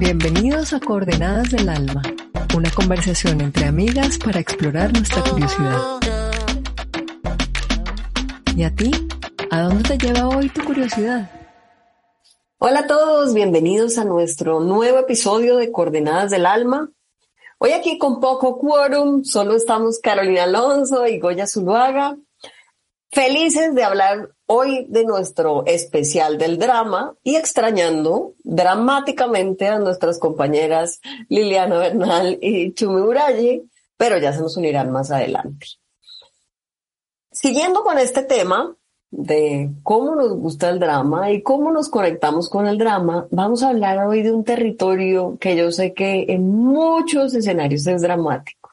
Bienvenidos a Coordenadas del Alma, una conversación entre amigas para explorar nuestra curiosidad. ¿Y a ti? ¿A dónde te lleva hoy tu curiosidad? Hola a todos, bienvenidos a nuestro nuevo episodio de Coordenadas del Alma. Hoy aquí con poco quórum, solo estamos Carolina Alonso y Goya Zuluaga. Felices de hablar hoy de nuestro especial del drama y extrañando dramáticamente a nuestras compañeras Liliana Bernal y Chumi Urayi, pero ya se nos unirán más adelante. Siguiendo con este tema de cómo nos gusta el drama y cómo nos conectamos con el drama, vamos a hablar hoy de un territorio que yo sé que en muchos escenarios es dramático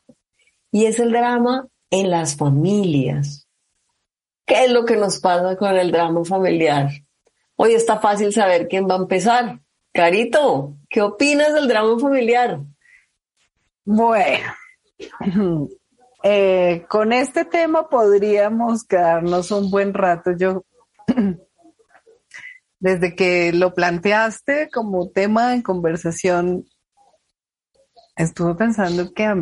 y es el drama en las familias ¿Qué es lo que nos pasa con el drama familiar? Hoy está fácil saber quién va a empezar. Carito, ¿qué opinas del drama familiar? Bueno, eh, con este tema podríamos quedarnos un buen rato. Yo, desde que lo planteaste como tema de conversación, estuve pensando que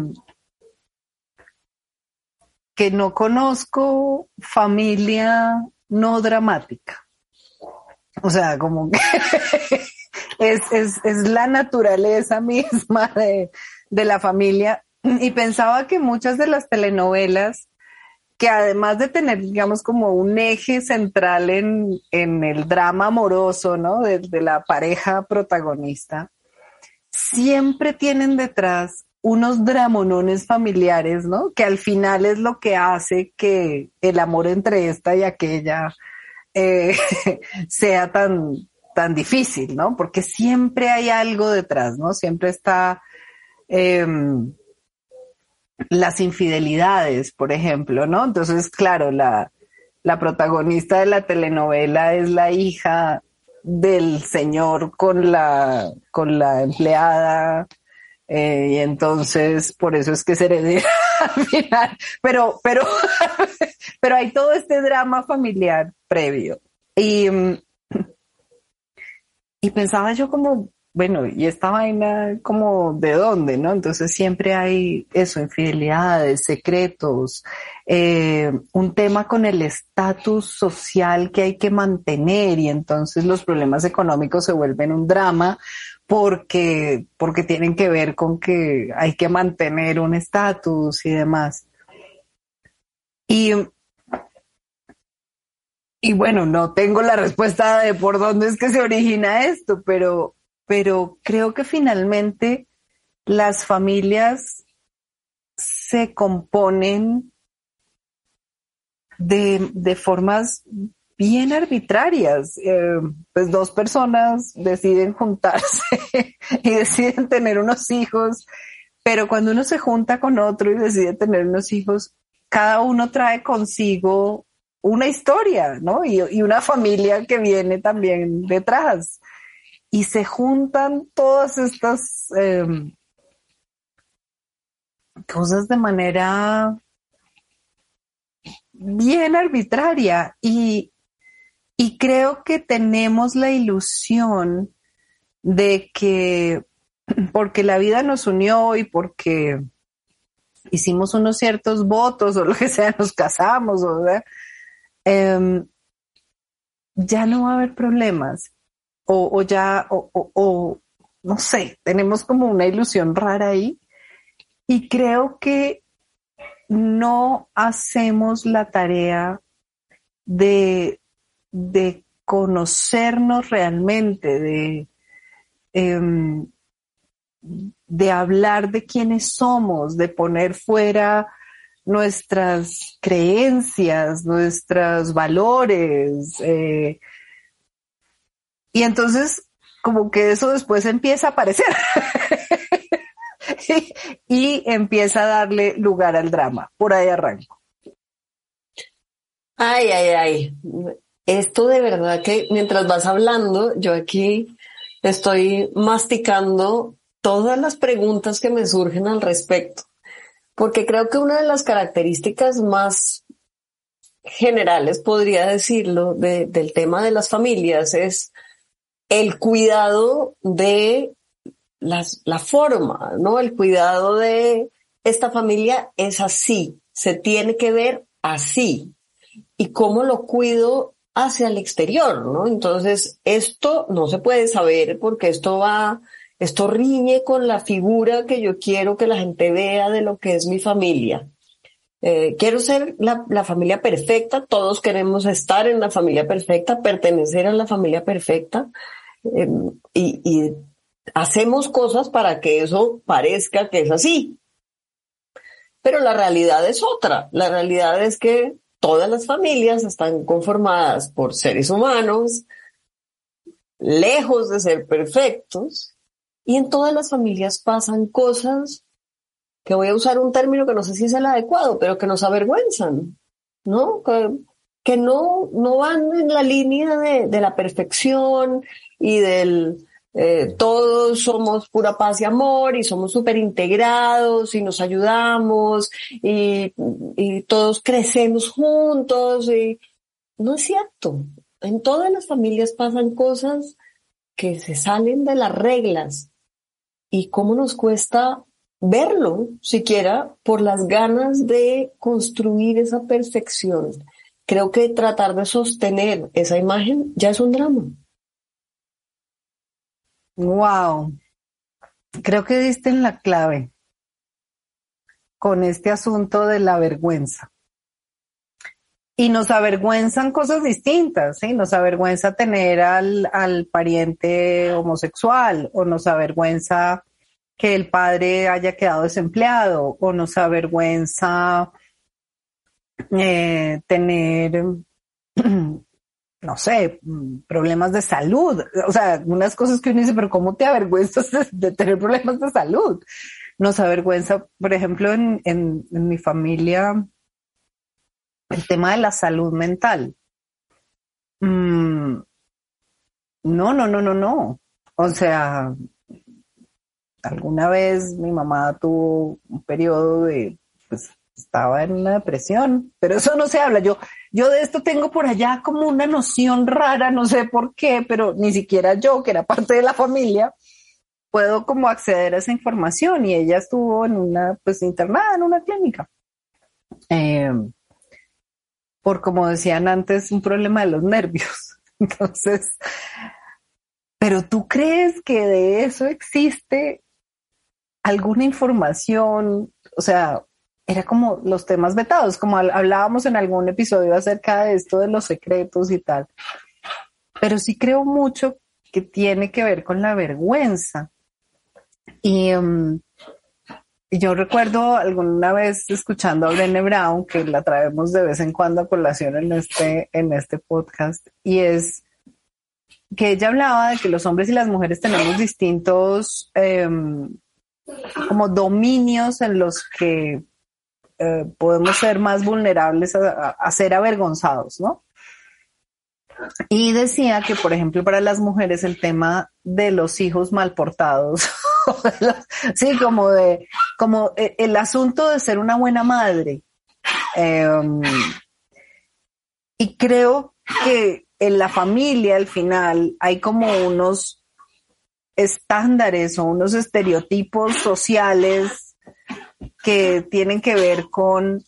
que no conozco familia no dramática. O sea, como que es, es, la naturaleza misma de, de la familia. Y pensaba que muchas de las telenovelas, que además de tener, digamos, como un eje central en, en el drama amoroso, ¿no? De, de la pareja protagonista, siempre tienen detrás unos dramonones familiares, ¿no? Que al final es lo que hace que el amor entre esta y aquella eh, sea tan, tan difícil, ¿no? Porque siempre hay algo detrás, ¿no? Siempre está em, las infidelidades, por ejemplo, ¿no? Entonces, claro, la, la protagonista de la telenovela es la hija del señor con la, con la empleada eh, y entonces por eso es que se heredera al final. Pero, pero, pero hay todo este drama familiar previo. Y, mm, y pensaba yo como, bueno, y esta vaina como de dónde, ¿no? Entonces siempre hay eso, infidelidades, secretos, eh, un tema con el estatus social que hay que mantener y entonces los problemas económicos se vuelven un drama porque, porque tienen que ver con que hay que mantener un estatus y demás. Y, y bueno, no tengo la respuesta de por dónde es que se origina esto, pero, pero creo que finalmente las familias se componen de, de formas bien arbitrarias. Eh, pues dos personas deciden juntarse y deciden tener unos hijos, pero cuando uno se junta con otro y decide tener unos hijos, cada uno trae consigo una historia, ¿no? Y, una familia que viene también detrás. Y se juntan todas estas em, cosas de manera bien arbitraria y, y creo que tenemos la ilusión de que porque la vida nos unió y porque hicimos unos ciertos votos o lo que sea, nos casamos, o, em, ya no va a haber problemas. O, ya, o, o, no sé, tenemos como una ilusión rara ahí. Y creo que no hacemos la tarea de, de conocernos realmente, de, em, de hablar de quiénes somos, de poner fuera nuestras creencias, nuestros valores, eh, Y entonces, como que eso después empieza a aparecer y, empieza a darle lugar al drama. Por ahí arranco. Ay, ay, ay. Esto de verdad que mientras vas hablando, yo aquí estoy masticando todas las preguntas que me surgen al respecto, porque creo que una de las características más generales, podría decirlo, del tema de las familias es el cuidado de la forma, ¿no? El cuidado de esta familia es así, se tiene que ver así. Y cómo lo cuido hacia el exterior, ¿no? Entonces, esto no se puede saber porque esto va, esto riñe con la figura que yo quiero que la gente vea de lo que es mi familia. Eh, quiero ser la, la, familia perfecta, todos queremos estar en la familia perfecta, pertenecer a la familia perfecta, eh, y, y hacemos cosas para que eso parezca que es así. Pero la realidad es otra. La realidad es que todas las familias están conformadas por seres humanos, lejos de ser perfectos, y en todas las familias pasan cosas que voy a usar un término que no sé si es el adecuado, pero que nos avergüenzan, ¿no? Que, no, no van en la línea de, de la perfección y del, eh, todos somos pura paz y amor y somos súper integrados y nos ayudamos y, y, todos crecemos juntos y no es cierto. En todas las familias pasan cosas que se salen de las reglas y cómo nos cuesta verlo siquiera por las ganas de construir esa perfección. Creo que tratar de sostener esa imagen ya es un drama. Wow. Creo que diste en la clave con este asunto de la vergüenza. Y nos avergüenzan cosas distintas, ¿sí? Nos avergüenza tener al, al pariente homosexual o nos avergüenza que el padre haya quedado desempleado o nos avergüenza eh, tener no sé, problemas de salud. O sea, unas cosas que uno dice, pero ¿cómo te avergüenzas de, tener problemas de salud? Nos avergüenza, por ejemplo, en, en, mi familia, el tema de la salud mental. Mm, no, no, no, no, no. O sea, alguna vez mi mamá tuvo un periodo de, pues, estaba en una depresión, pero eso no se habla. Yo, yo de esto tengo por allá como una noción rara, no sé por qué, pero ni siquiera yo, que era parte de la familia, puedo como acceder a esa información y ella estuvo en una, pues internada en una clínica. Em, por como decían antes, un problema de los nervios. Entonces, pero tú crees que de eso existe alguna información, o sea, era como los temas vetados, como hablábamos en algún episodio acerca de esto de los secretos y tal. Pero sí creo mucho que tiene que ver con la vergüenza. Y um, yo recuerdo alguna vez escuchando a Brené Brown, que la traemos de vez en cuando a colación en este, en este podcast, y es que ella hablaba de que los hombres y las mujeres tenemos distintos em, como dominios en los que eh, podemos ser más vulnerables a, ser avergonzados, ¿no? Y decía que, por ejemplo, para las mujeres el tema de los hijos mal portados, sí, como de, como eh, el asunto de ser una buena madre. Em, y creo que en la familia al final hay como unos estándares o unos estereotipos sociales que tienen que ver con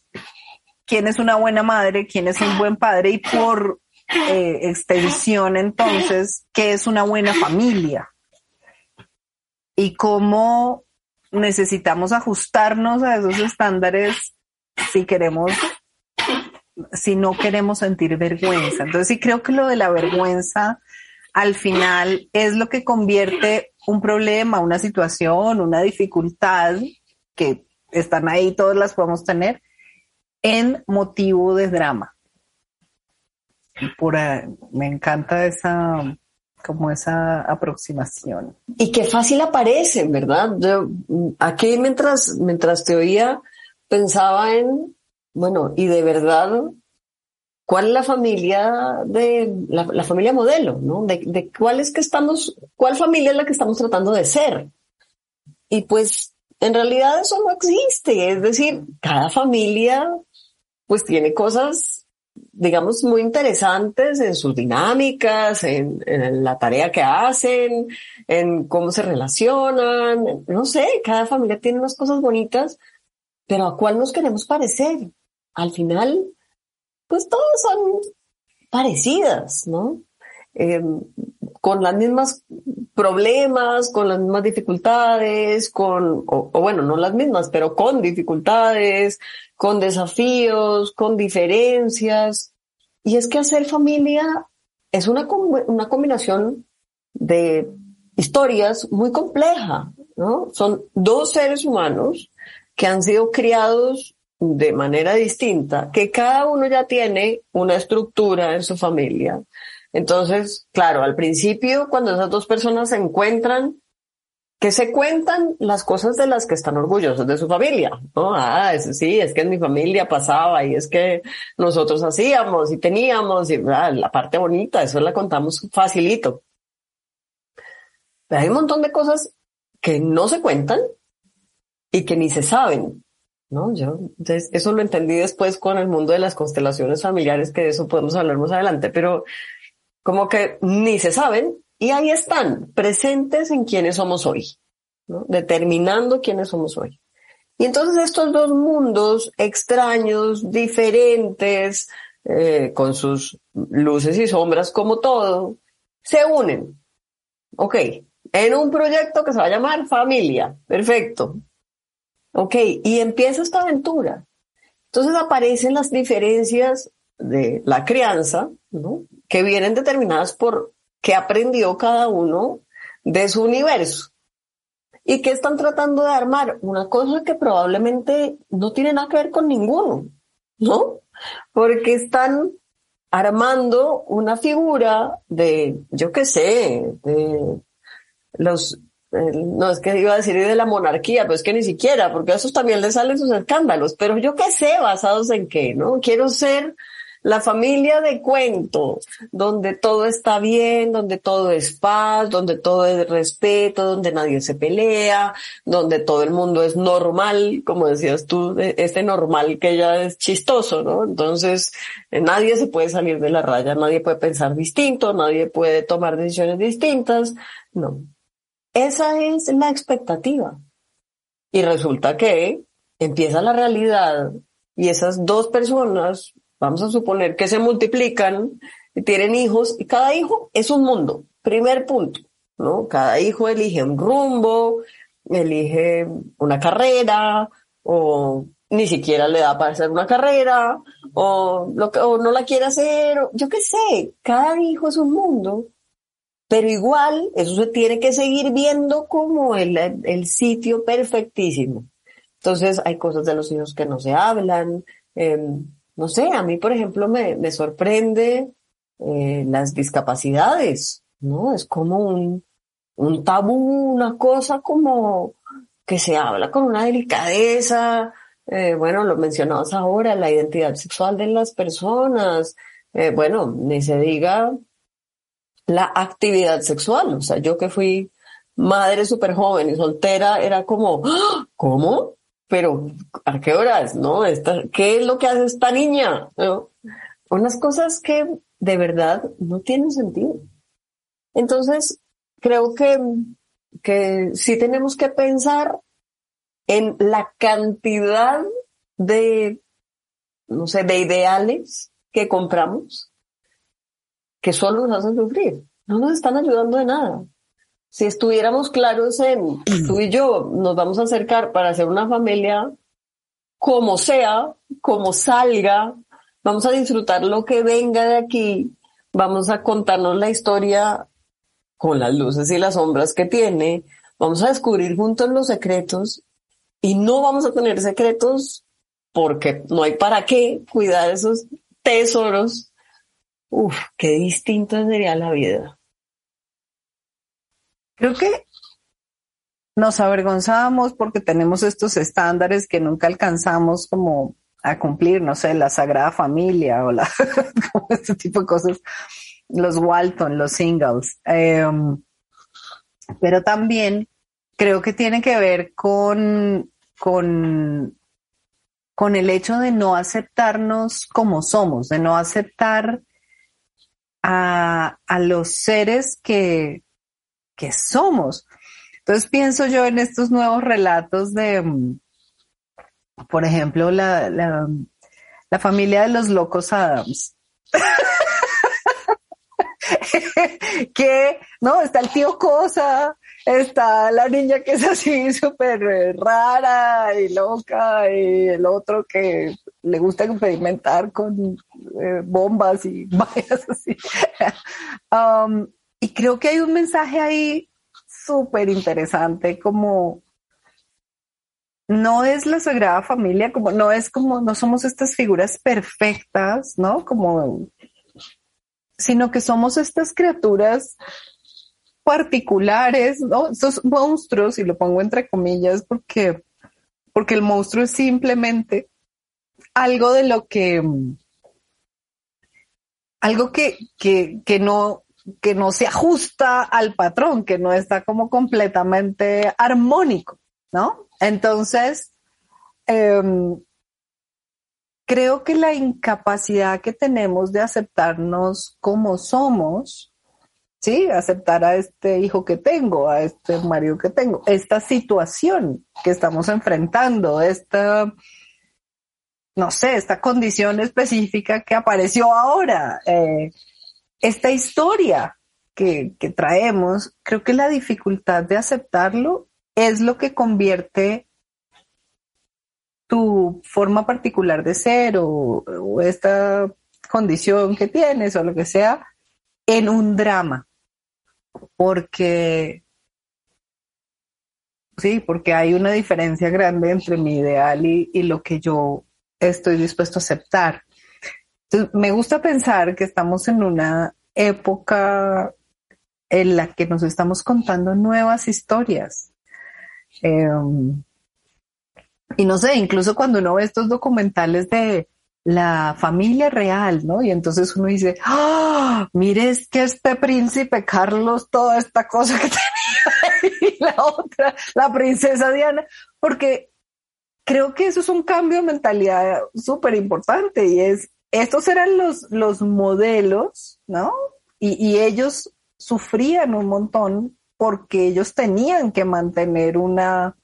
quién es una buena madre, quién es un buen padre y por eh, extensión entonces, qué es una buena familia y cómo necesitamos ajustarnos a esos estándares si queremos, si no queremos sentir vergüenza. Entonces sí creo que lo de la vergüenza al final es lo que convierte un problema, una situación, una dificultad que están ahí, todas las podemos tener, en motivo de drama. Por, me encanta esa, como esa aproximación. Y qué fácil aparecen, ¿verdad? Yo aquí mientras, mientras te oía, pensaba en, bueno, y de verdad, ¿cuál es la familia de, la, familia modelo, ¿no? De, de cuál es que estamos, cuál familia es la que estamos tratando de ser. Y pues, en realidad eso no existe. Es decir, cada familia, pues tiene cosas digamos, muy interesantes en sus dinámicas, en, la tarea que hacen, en cómo se relacionan. No sé, cada familia tiene unas cosas bonitas, pero ¿a cuál nos queremos parecer? Al final, pues todas son parecidas, ¿no? Eh, con las mismas problemas, con las mismas dificultades, con, o, bueno, no las mismas, pero con dificultades, con desafíos, con diferencias. Y es que hacer familia es una, una combinación de historias muy compleja, ¿no? Son dos seres humanos que han sido criados de manera distinta, que cada uno ya tiene una estructura en su familia. Entonces, claro, al principio, cuando esas dos personas se encuentran, que se cuentan las cosas de las que están orgullosos de su familia, ¿no? Ah, sí, es que en mi familia pasaba y es que nosotros hacíamos y teníamos y ah, la parte bonita, eso la contamos facilito. Pero hay un montón de cosas que no se cuentan y que ni se saben, ¿no? Yo eso lo entendí después con el mundo de las constelaciones familiares, que de eso podemos hablar más adelante, pero como que ni se saben y ahí están, presentes en quienes somos hoy, determinando quiénes somos hoy. Y entonces estos dos mundos extraños, diferentes, eh, con sus luces y sombras como todo, se unen. Ok, en un proyecto que se va a llamar familia. Perfecto. Ok, y empieza esta aventura. Entonces aparecen las diferencias de la crianza, ¿no? Que vienen determinadas por qué aprendió cada uno de su universo. ¿Y que están tratando de armar? Una cosa que probablemente no tiene nada que ver con ninguno, ¿no? Porque están armando una figura de, yo qué sé, de los, no es que iba a decir de la monarquía, pero es que ni siquiera, porque a esos también les salen sus escándalos, pero yo qué sé, basados en qué, ¿no? Quiero ser la familia de cuento, donde todo está bien, donde todo es paz, donde todo es respeto, donde nadie se pelea, donde todo el mundo es normal, como decías tú, este normal que ya es chistoso, ¿no? Entonces, eh, nadie se puede salir de la raya, nadie puede pensar distinto, nadie puede tomar decisiones distintas, no. Esa es la expectativa. Y resulta que empieza la realidad y esas dos personas vamos a suponer que se multiplican y tienen hijos y cada hijo es un mundo. Primer punto, ¿no? Cada hijo elige un rumbo, elige una carrera o ni siquiera le da para hacer una carrera o, lo que, o no la quiere hacer, yo qué sé, cada hijo es un mundo, pero igual eso se tiene que seguir viendo como el, el sitio perfectísimo. Entonces hay cosas de los hijos que no se hablan, eh, no sé, a mí, por ejemplo, me, me sorprende eh, las discapacidades, ¿no? Es como un, un tabú, una cosa como que se habla con una delicadeza, eh, bueno, lo mencionabas ahora, la identidad sexual de las personas, eh, bueno, ni se diga la actividad sexual, o sea, yo que fui madre súper joven y soltera, era como, ¡Ah! ¿cómo? Pero ¿a qué horas? ¿No? ¿Qué es lo que hace esta niña? Unas cosas que de verdad no tienen sentido. Entonces, creo que, que sí tenemos que pensar en la cantidad de, no sé, de ideales que compramos que solo nos hacen sufrir. No nos están ayudando de nada si estuviéramos claros en tú y yo nos vamos a acercar para hacer una familia como sea, como salga, vamos a disfrutar lo que venga de aquí, vamos a contarnos la historia con las luces y las sombras que tiene, vamos a descubrir juntos los secretos y no vamos a tener secretos porque no hay para qué cuidar esos tesoros. Uf, qué distinta sería la vida. Creo que nos avergonzamos porque tenemos estos estándares que nunca alcanzamos como a cumplir, no sé, la Sagrada Familia o la, este tipo de cosas, los Walton, los singles. Em, pero también creo que tiene que ver con, con, con el hecho de no aceptarnos como somos, de no aceptar a, a los seres que, que somos. Entonces pienso yo en estos nuevos relatos de, mm, por ejemplo, la, la, familia de los locos Adams. que, no, está el tío Cosa, está la niña que es así súper rara y loca, y el otro que le gusta experimentar con eh, bombas y vayas así. Um, y creo que hay un mensaje ahí súper interesante, como no es la Sagrada Familia, como no es como, no somos estas figuras perfectas, ¿no? Como, sino que somos estas criaturas particulares, ¿no? Estos monstruos, y lo pongo entre comillas porque, porque el monstruo es simplemente algo de lo que, algo que, que, que no, que no se ajusta al patrón, que no está como completamente armónico, ¿no? Entonces, em, creo que la incapacidad que tenemos de aceptarnos como somos, ¿sí? Aceptar a este hijo que tengo, a este marido que tengo, esta situación que estamos enfrentando, esta, no sé, esta condición específica que apareció ahora. Eh, esta historia que, traemos, creo que la dificultad de aceptarlo es lo que convierte tu forma particular de ser o, esta condición que tienes o lo que sea en un drama. Porque, sí, porque hay una diferencia grande entre mi ideal y, lo que yo estoy dispuesto a aceptar me gusta pensar que estamos en una época en la que nos estamos contando nuevas historias. Em, y no sé, incluso cuando uno ve estos documentales de la familia real, ¿no? Y entonces uno dice, ¡ah! Mire, es que este príncipe Carlos, toda esta cosa que tenía, y la otra, la princesa Diana, porque creo que eso es un cambio de mentalidad súper importante y es estos eran los, los modelos, ¿no? Y, ellos sufrían un montón porque ellos tenían que mantener una,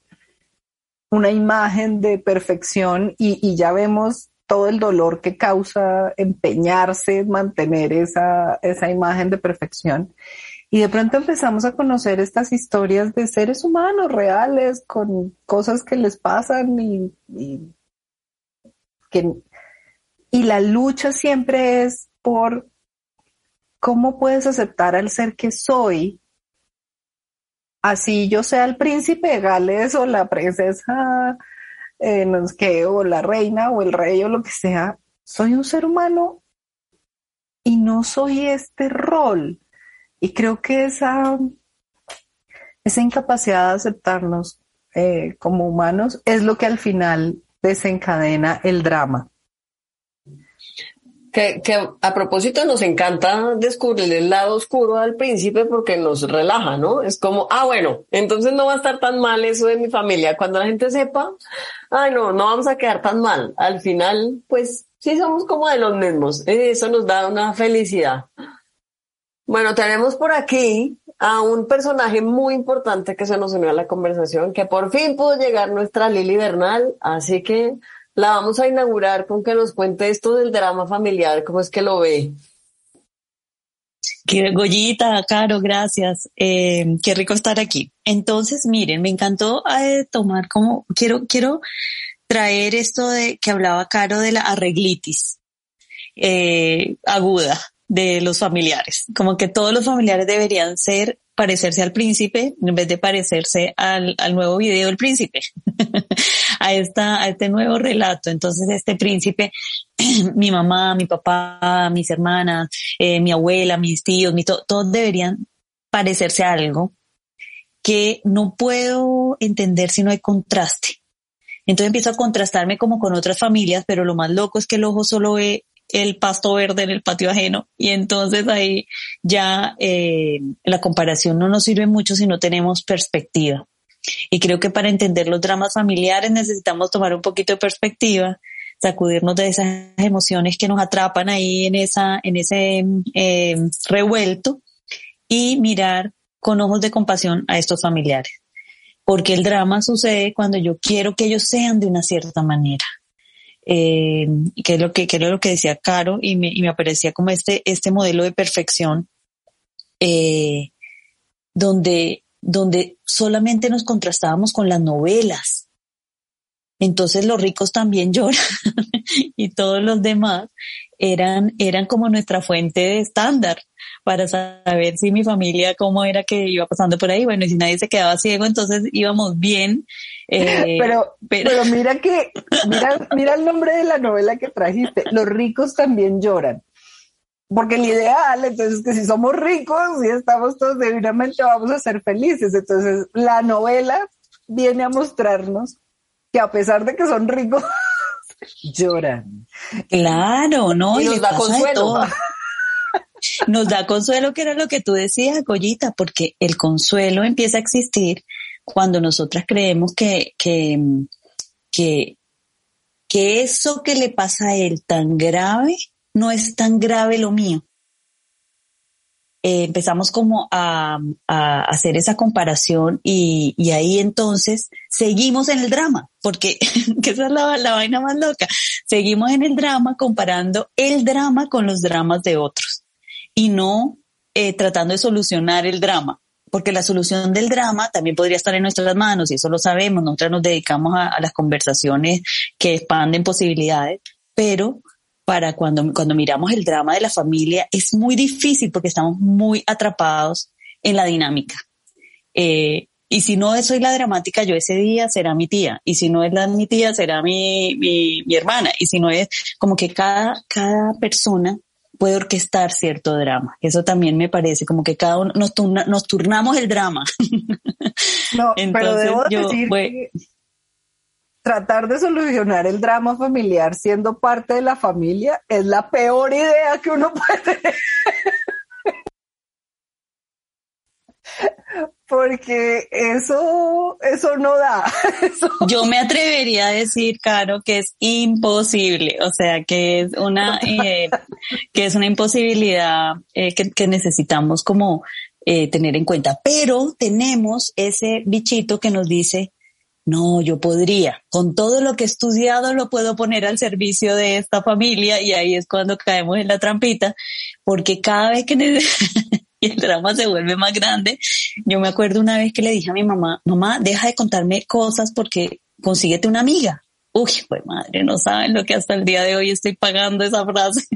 una imagen de perfección y, ya vemos todo el dolor que causa empeñarse en mantener esa, esa imagen de perfección. Y de pronto empezamos a conocer estas historias de seres humanos reales con cosas que les pasan y, y que y la lucha siempre es por cómo puedes aceptar al ser que soy, así yo sea el príncipe de Gales o la princesa, eh, o la reina o el rey o lo que sea, soy un ser humano y no soy este rol. Y creo que esa, esa incapacidad de aceptarnos eh, como humanos es lo que al final desencadena el drama. Que, que, a propósito nos encanta descubrir el lado oscuro al príncipe porque nos relaja, ¿no? Es como, ah, bueno, entonces no va a estar tan mal eso de mi familia. Cuando la gente sepa, ay, no, no vamos a quedar tan mal. Al final, pues sí somos como de los mismos. Eso nos da una felicidad. Bueno, tenemos por aquí a un personaje muy importante que se nos unió a la conversación, que por fin pudo llegar nuestra Lili Bernal, así que la vamos a inaugurar con que nos cuente esto del drama familiar, cómo es que lo ve. Qué Goyita, Caro, gracias. Eh, qué rico estar aquí. Entonces, miren, me encantó eh, tomar como, quiero, quiero traer esto de que hablaba Caro de la arreglitis eh, aguda de los familiares. Como que todos los familiares deberían ser parecerse al príncipe en vez de parecerse al, al nuevo video del príncipe, a, esta, a este nuevo relato. Entonces este príncipe, mi mamá, mi papá, mis hermanas, eh, mi abuela, mis tíos, todos deberían parecerse a algo que no puedo entender si no hay contraste. Entonces empiezo a contrastarme como con otras familias, pero lo más loco es que el ojo solo ve el pasto verde en el patio ajeno y entonces ahí ya eh, la comparación no nos sirve mucho si no tenemos perspectiva. Y creo que para entender los dramas familiares necesitamos tomar un poquito de perspectiva, sacudirnos de esas emociones que nos atrapan ahí en esa, en ese eh, revuelto y mirar con ojos de compasión a estos familiares. Porque el drama sucede cuando yo quiero que ellos sean de una cierta manera. Eh, que es lo que, que lo que decía Caro y me, y me aparecía como este, este modelo de perfección, eh, donde, donde solamente nos contrastábamos con las novelas. Entonces los ricos también lloran y todos los demás eran, eran como nuestra fuente de estándar para saber si mi familia, cómo era que iba pasando por ahí. Bueno, y si nadie se quedaba ciego, entonces íbamos bien. Eh, pero, pero, mira que, mira, mira el nombre de la novela que trajiste. Los ricos también lloran. Porque el ideal, entonces, que si somos ricos y estamos todos debidamente, vamos a ser felices. Entonces, la novela viene a mostrarnos que a pesar de que son ricos, lloran. Claro, ¿no? Y, nos da consuelo. Nos da consuelo, que era lo que tú decías, Goyita, porque el consuelo empieza a existir cuando nosotras creemos que, que, que, que eso que le pasa a él tan grave no es tan grave lo mío. Eh, empezamos como a, hacer esa comparación y, ahí entonces seguimos en el drama, porque que esa es la, la, vaina más loca. Seguimos en el drama comparando el drama con los dramas de otros y no eh, tratando de solucionar el drama, porque la solución del drama también podría estar en nuestras manos y eso lo sabemos. Nosotras nos dedicamos a las conversaciones que expanden posibilidades, pero para cuando, cuando miramos el drama de la familia es muy difícil porque estamos muy atrapados en la dinámica. Eh, y si no soy la dramática, yo ese día será mi tía. Y si no es la mi tía, será mi, mi, mi hermana. Y si no es como que cada, cada persona puede orquestar cierto drama. Eso también me parece como que cada uno nos, turna, nos turnamos el drama. No, Entonces, pero debo yo, decir que tratar de solucionar el drama familiar siendo parte de la familia es la peor idea que uno puede tener. Porque eso, eso no da. Yo me atrevería a decir, Caro, que es imposible. O sea, que es una, eh, que es una imposibilidad eh, que, necesitamos como eh, tener en cuenta. Pero tenemos ese bichito que nos dice, no, yo podría, con todo lo que he estudiado lo puedo poner al servicio de esta familia y ahí es cuando caemos en la trampita, porque cada vez que el drama se vuelve más grande, yo me acuerdo una vez que le dije a mi mamá, mamá, deja de contarme cosas porque consíguete una amiga. Uy, pues madre, no saben lo que hasta el día de hoy estoy pagando esa frase.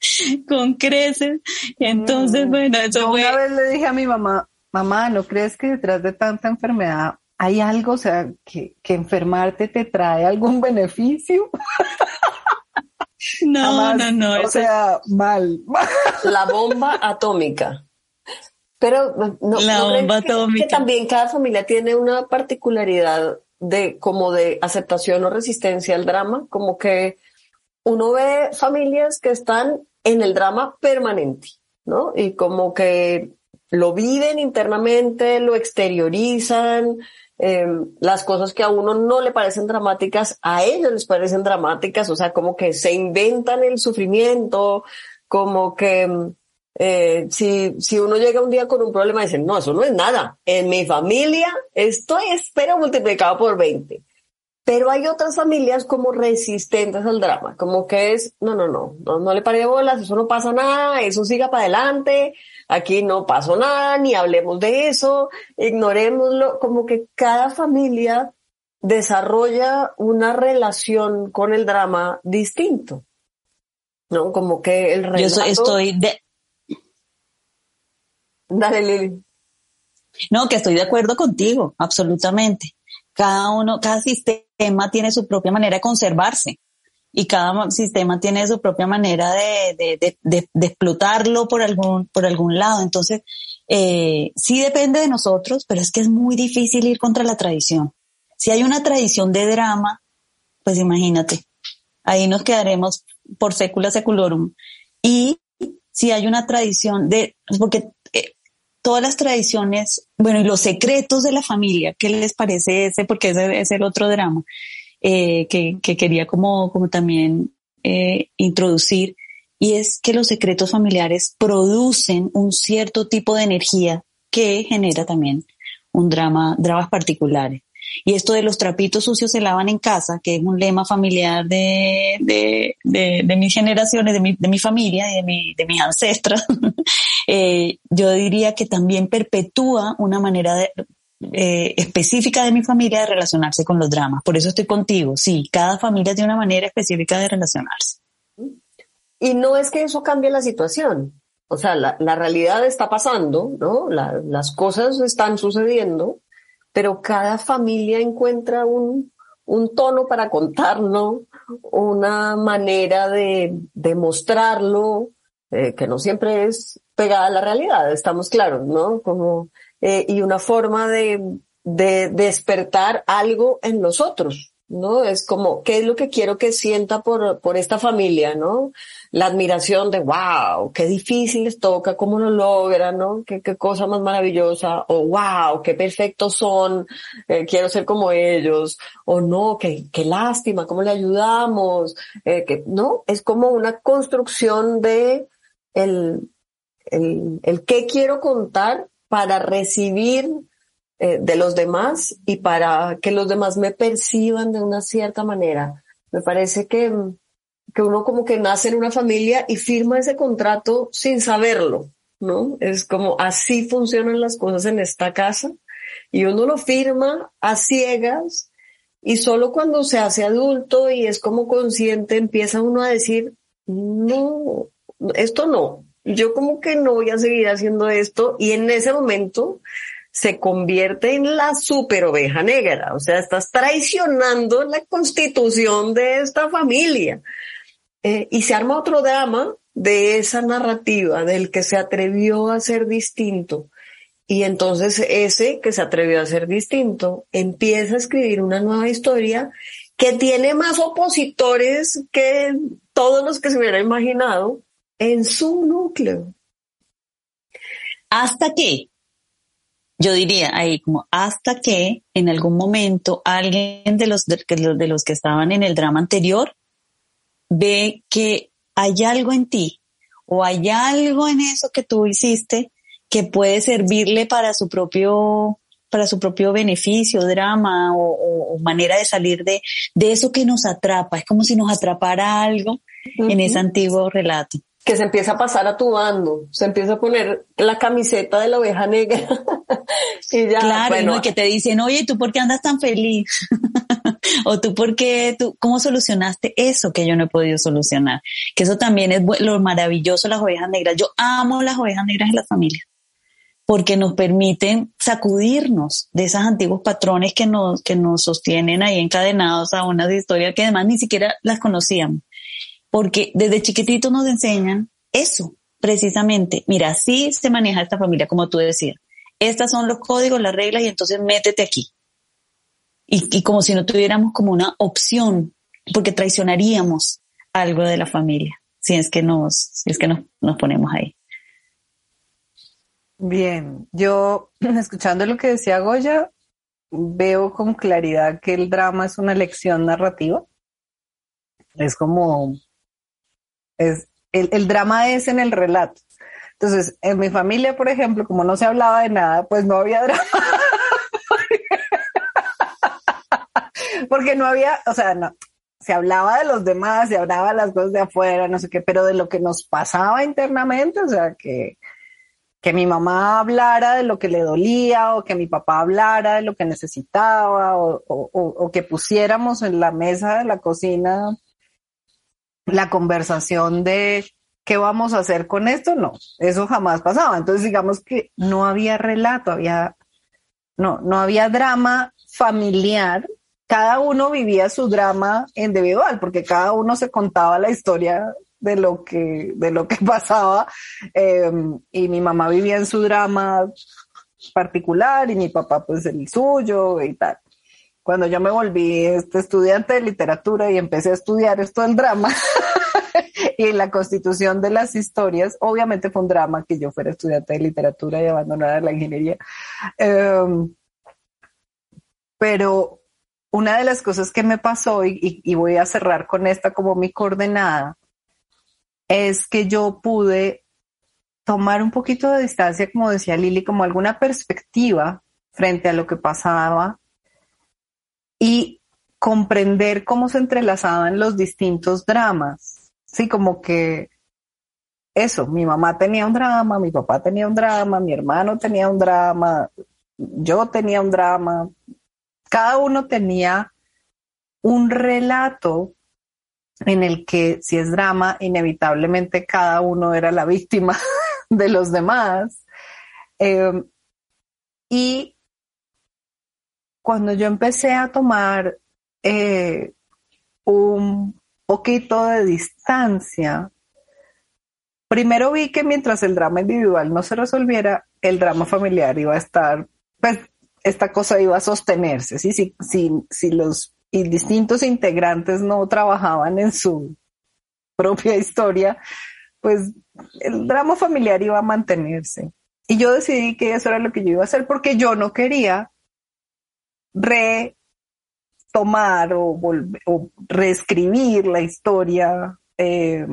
con creces. Entonces, mm. bueno, eso fue... Una vez le dije a mi mamá, mamá, ¿no crees que detrás de tanta enfermedad hay algo, o sea, que, que enfermarte te trae algún beneficio. No, no, no. O sea, mal. La bomba atómica. Pero no, la bomba atómica. Que también cada familia tiene una particularidad de como de aceptación o resistencia al drama, como que uno ve familias que están en el drama permanente, ¿no? Y como que lo viven internamente, lo exteriorizan, eh, las cosas que a uno no le parecen dramáticas, a ellos les parecen dramáticas, o sea, como que se inventan el sufrimiento, como que eh, si, si uno llega un día con un problema, dicen, no, eso no es nada. En mi familia esto es, pero multiplicado por 20. Pero hay otras familias como resistentes al drama, como que es, no, no, no, no, no le pare bolas, eso no pasa nada, eso siga para adelante, aquí no pasó nada, ni hablemos de eso, ignorémoslo, como que cada familia desarrolla una relación con el drama distinto. ¿No? Como que el relato... Yo estoy de... Dale, Lili. No, que estoy de acuerdo contigo, absolutamente. Cada uno, cada sistema tiene su propia manera de conservarse. Y cada sistema tiene su propia manera de, de, de, de explotarlo por algún, por algún lado. Entonces, eh, sí depende de nosotros, pero es que es muy difícil ir contra la tradición. Si hay una tradición de drama, pues imagínate, ahí nos quedaremos por sécula seculorum. Y si hay una tradición de, porque eh, todas las tradiciones, bueno, y los secretos de la familia, ¿qué les parece ese? Porque ese es el otro drama eh, que, que, quería como, como también eh, introducir, y es que los secretos familiares producen un cierto tipo de energía que genera también un drama, dramas particulares. Y esto de los trapitos sucios se lavan en casa, que es un lema familiar de, de, de, de mis generaciones, de mi, de mi familia de, mi, de mis ancestras, eh, yo diría que también perpetúa una manera de, eh, específica de mi familia de relacionarse con los dramas. Por eso estoy contigo. Sí, cada familia tiene una manera específica de relacionarse. Y no es que eso cambie la situación. O sea, la, la realidad está pasando, ¿no? La, las cosas están sucediendo, pero cada familia encuentra un, un tono para contarlo, una manera de, de mostrarlo, eh, que no siempre es pegada a la realidad, estamos claros, ¿no? Como eh, y una forma de, de despertar algo en nosotros, ¿no? Es como, ¿qué es lo que quiero que sienta por, por esta familia, ¿no? La admiración de, wow, qué difícil les toca, cómo lo logran, ¿no? Qué, qué cosa más maravillosa, o wow, qué perfectos son, eh, quiero ser como ellos, o no, qué, qué lástima, cómo le ayudamos, eh, ¿no? Es como una construcción de el, el, el qué quiero contar para recibir eh, de los demás y para que los demás me perciban de una cierta manera. Me parece que, que uno como que nace en una familia y firma ese contrato sin saberlo, ¿no? Es como así funcionan las cosas en esta casa y uno lo firma a ciegas y solo cuando se hace adulto y es como consciente empieza uno a decir, no, esto no, yo como que no voy a seguir haciendo esto y en ese momento se convierte en la super oveja negra, o sea, estás traicionando la constitución de esta familia. Eh, y se arma otro drama de esa narrativa del que se atrevió a ser distinto. Y entonces ese que se atrevió a ser distinto empieza a escribir una nueva historia que tiene más opositores que todos los que se hubiera imaginado, en su núcleo. Hasta que, yo diría ahí como hasta que en algún momento alguien de los de, de los que estaban en el drama anterior ve que hay algo en ti o hay algo en eso que tú hiciste que puede servirle para su propio para su propio beneficio, drama o, o manera de salir de, de eso que nos atrapa. Es como si nos atrapara algo uh -huh. en ese antiguo relato que se empieza a pasar a tu bando, se empieza a poner la camiseta de la oveja negra. y ya, claro, bueno, y que te dicen, oye, ¿tú por qué andas tan feliz? o tú por qué, tú, ¿cómo solucionaste eso que yo no he podido solucionar? Que eso también es lo maravilloso de las ovejas negras. Yo amo las ovejas negras en la familia porque nos permiten sacudirnos de esos antiguos patrones que nos, que nos sostienen ahí encadenados a unas historias que además ni siquiera las conocíamos porque desde chiquititos nos enseñan eso, precisamente. Mira, así se maneja esta familia, como tú decías. Estas son los códigos, las reglas, y entonces métete aquí. Y, y como si no tuviéramos como una opción, porque traicionaríamos algo de la familia, si es que nos, si es que nos, nos ponemos ahí. Bien, yo escuchando lo que decía Goya, veo con claridad que el drama es una lección narrativa. Es como es, el, el drama es en el relato. Entonces, en mi familia, por ejemplo, como no se hablaba de nada, pues no había drama. Porque no había, o sea, no, se hablaba de los demás, se hablaba de las cosas de afuera, no sé qué, pero de lo que nos pasaba internamente, o sea, que, que mi mamá hablara de lo que le dolía o que mi papá hablara de lo que necesitaba o, o, o que pusiéramos en la mesa de la cocina la conversación de qué vamos a hacer con esto, no, eso jamás pasaba. Entonces digamos que no había relato, había, no, no había drama familiar, cada uno vivía su drama individual, porque cada uno se contaba la historia de lo que, de lo que pasaba. Em, y mi mamá vivía en su drama particular y mi papá pues el suyo y tal. Cuando yo me volví este estudiante de literatura y empecé a estudiar esto del drama y la constitución de las historias, obviamente fue un drama que yo fuera estudiante de literatura y abandonara la ingeniería. Em, pero una de las cosas que me pasó, y, voy a cerrar con esta como mi coordenada, es que yo pude tomar un poquito de distancia, como decía Lili, como alguna perspectiva frente a lo que pasaba y comprender cómo se entrelazaban los distintos dramas. Sí, como que eso, mi mamá tenía un drama, mi papá tenía un drama, mi hermano tenía un drama, yo tenía un drama, cada uno tenía un relato en el que si es drama, inevitablemente cada uno era la víctima de los demás. Em, y cuando yo empecé a tomar eh, un poquito de distancia, primero vi que mientras el drama individual no se resolviera, el drama familiar iba a estar, pues esta cosa iba a sostenerse, ¿sí? si, si, si los distintos integrantes no trabajaban en su propia historia, pues el drama familiar iba a mantenerse. Y yo decidí que eso era lo que yo iba a hacer porque yo no quería retomar o, o reescribir la historia, eh,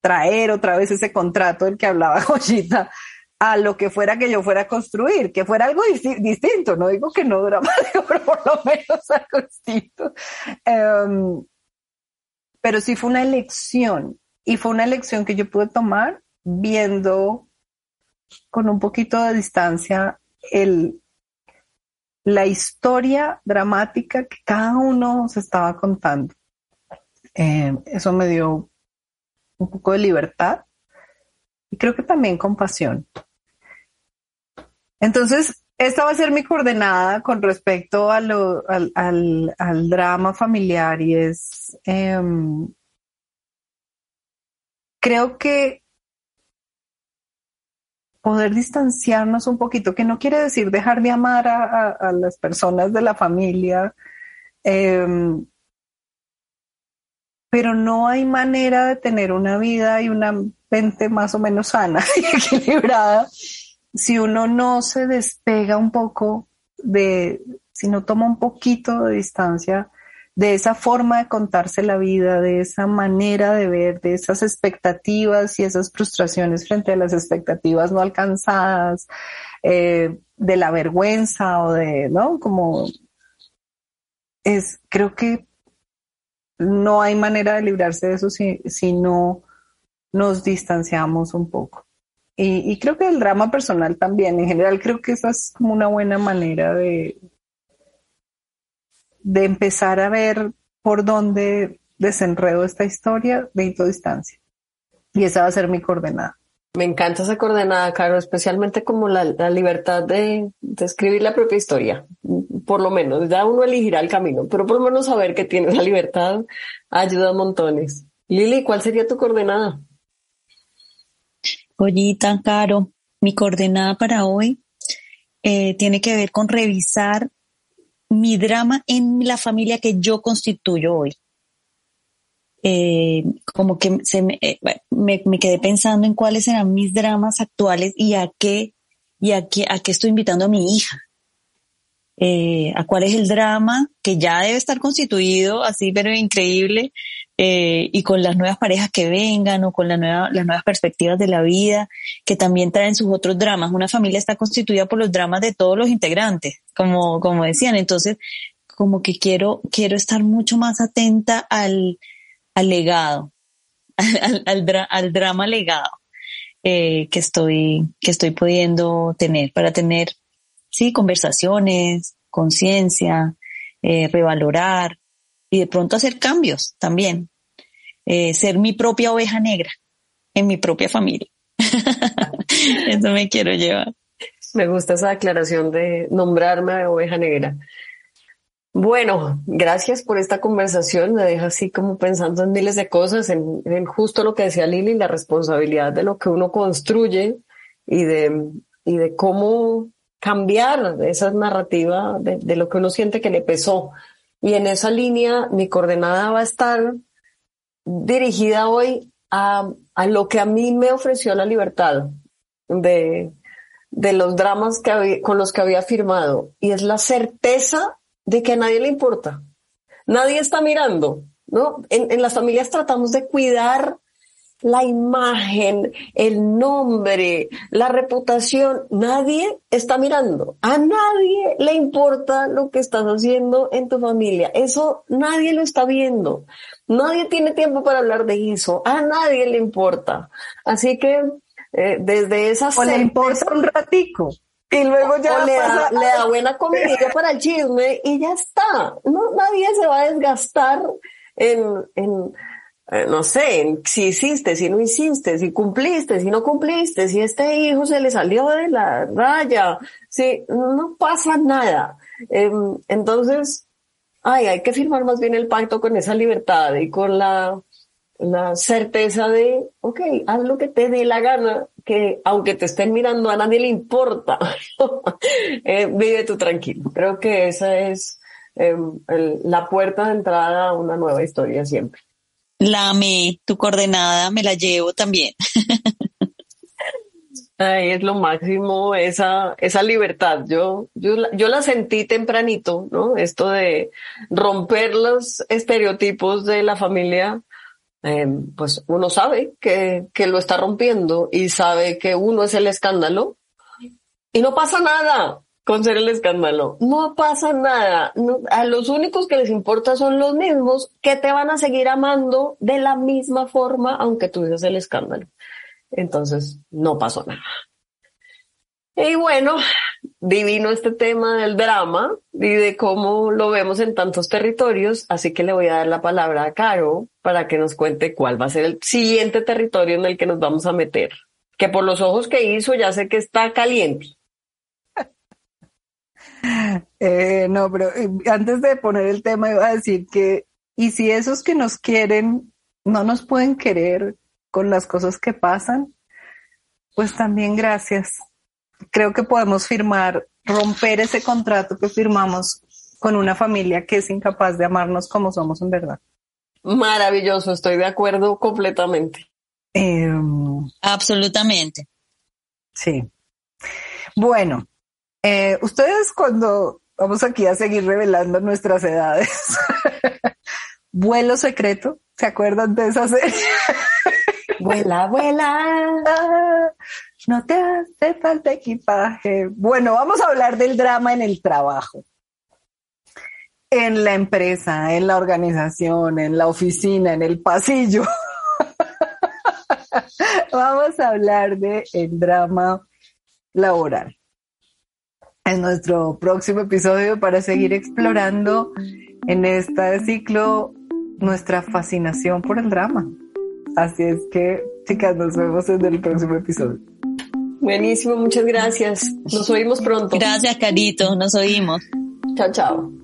traer otra vez ese contrato del que hablaba Joyita a lo que fuera que yo fuera a construir, que fuera algo distinto. No digo que no dramático, pero por lo menos algo distinto. Em, pero sí fue una elección y fue una elección que yo pude tomar viendo con un poquito de distancia el, la historia dramática que cada uno se estaba contando. Em, eso me dio un poco de libertad y creo que también compasión. Entonces, esta va a ser mi coordenada con respecto a lo, al, al, drama familiar y es, em, creo que poder distanciarnos un poquito, que no quiere decir dejar de amar a, las personas de la familia, em, pero no hay manera de tener una vida y una mente más o menos sana y equilibrada si uno no se despega un poco de, si no toma un poquito de distancia de esa forma de contarse la vida, de esa manera de ver, de esas expectativas y esas frustraciones frente a las expectativas no alcanzadas, eh, de la vergüenza o de, ¿no? Como es, creo que no hay manera de librarse de eso si, si no nos distanciamos un poco. Y, creo que el drama personal también, en general, creo que esa es como una buena manera de, de empezar a ver por dónde desenredo esta historia de distancia. Y esa va a ser mi coordenada. Me encanta esa coordenada, Caro, especialmente como la, libertad de, de, escribir la propia historia. Por lo menos, ya uno elegirá el camino, pero por lo menos saber que tienes la libertad ayuda a montones. Lili, ¿cuál sería tu coordenada? Goyita, Caro, mi coordenada para hoy eh, tiene que ver con revisar mi drama en la familia que yo constituyo hoy. Eh, como que se eh, me, me, quedé pensando en cuáles eran mis dramas actuales y a qué, y a qué, a qué estoy invitando a mi hija. a cuál es el drama que ya debe estar constituido así, pero increíble, eh, y con las nuevas parejas que vengan o con la nueva, las nuevas perspectivas de la vida, que también traen sus otros dramas. Una familia está constituida por los dramas de todos los integrantes, como, como decían. Entonces, como que quiero, quiero estar mucho más atenta al, al legado, al, al, drama legado eh, que estoy, que estoy pudiendo tener para tener, sí, conversaciones, conciencia, eh, revalorar, y de pronto hacer cambios también. Eh, ser mi propia oveja negra en mi propia familia. Eso me quiero llevar. Me gusta esa aclaración de nombrarme oveja negra. Bueno, gracias por esta conversación. Me deja así como pensando en miles de cosas, en, justo lo que decía Lili, la responsabilidad de lo que uno construye y de, y de cómo cambiar esa narrativa de, de lo que uno siente que le pesó. Y en esa línea, mi coordenada va a estar dirigida hoy a, a lo que a mí me ofreció la libertad de, de los dramas con los que había firmado. Y es la certeza de que a nadie le importa. Nadie está mirando, ¿no? En las familias tratamos de cuidar la imagen, el nombre, la reputación. Nadie está mirando. A nadie le importa lo que estás haciendo en tu familia. Eso nadie lo está viendo. Nadie tiene tiempo para hablar de eso. A nadie le importa. Así que eh, desde esas... O le importa un ratico. Y luego ya le, da, le da buena comida para el chisme y ya está. No, nadie se va a desgastar en, en no sé, si hiciste, si no hiciste, si cumpliste, si no cumpliste, si este hijo se le salió de la raya, si no pasa nada. Em, entonces, ay, hay que firmar más bien el pacto con esa libertad y con la, la certeza de, ok, haz lo que te dé la gana, que aunque te estén mirando a nadie le importa, eh, vive tú tranquilo. Creo que esa es em, la puerta de entrada a una nueva historia siempre. La amé, tu coordenada me la llevo también. Ay, es lo máximo esa, esa libertad. Yo, yo, yo la sentí tempranito, ¿no? Esto de romper los estereotipos de la familia Em, pues uno sabe que, que lo está rompiendo y sabe que uno es el escándalo y no pasa nada con ser el escándalo. No pasa nada. a los únicos que les importa son los mismos que te van a seguir amando de la misma forma aunque tú seas el escándalo. Entonces, no pasó nada. Y bueno, divino este tema del drama y de cómo lo vemos en tantos territorios, así que le voy a dar la palabra a Caro para que nos cuente cuál va a ser el siguiente territorio en el que nos vamos a meter, que por los ojos que hizo ya sé que está caliente. Eh, no, pero eh, antes de poner el tema iba a decir que, y si esos que nos quieren no nos pueden querer con las cosas que pasan, pues también gracias creo que podemos firmar, romper ese contrato que firmamos con una familia que es incapaz de amarnos como somos en verdad. Maravilloso, estoy de acuerdo completamente. Em, Absolutamente. Sí. Bueno, eh, ustedes cuando vamos aquí a seguir revelando nuestras edades, vuelo secreto, ¿se acuerdan de esa serie? vuela, vuela. No te hace falta equipaje. Bueno, vamos a hablar del drama en el trabajo. En la empresa, en la organización, en la oficina, en el pasillo. vamos a hablar de el drama laboral. En nuestro próximo episodio para seguir explorando en este ciclo nuestra fascinación por el drama. Así es que, chicas, nos vemos en el próximo episodio. Buenísimo, muchas gracias. Nos oímos pronto. Gracias, Carito. Nos oímos. Chao, chao.